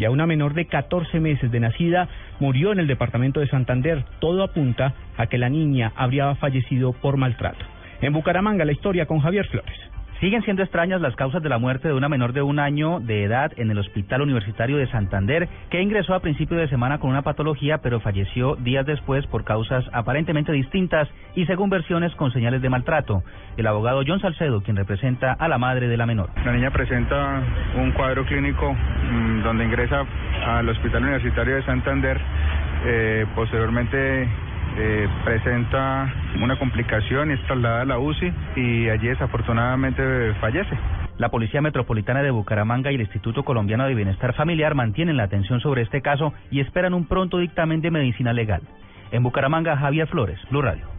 Ya una menor de 14 meses de nacida murió en el departamento de Santander. Todo apunta a que la niña habría fallecido por maltrato. En Bucaramanga, la historia con Javier Flores. Siguen siendo extrañas las causas de la muerte de una menor de un año de edad en el Hospital Universitario de Santander, que ingresó a principio de semana con una patología, pero falleció días después por causas aparentemente distintas y según versiones con señales de maltrato. El abogado John Salcedo, quien representa a la madre de la menor. La niña presenta un cuadro clínico mmm, donde ingresa al Hospital Universitario de Santander. Eh, posteriormente eh, presenta una complicación, es trasladada a la UCI y allí desafortunadamente fallece. La Policía Metropolitana de Bucaramanga y el Instituto Colombiano de Bienestar Familiar mantienen la atención sobre este caso y esperan un pronto dictamen de medicina legal. En Bucaramanga, Javier Flores, Blue Radio.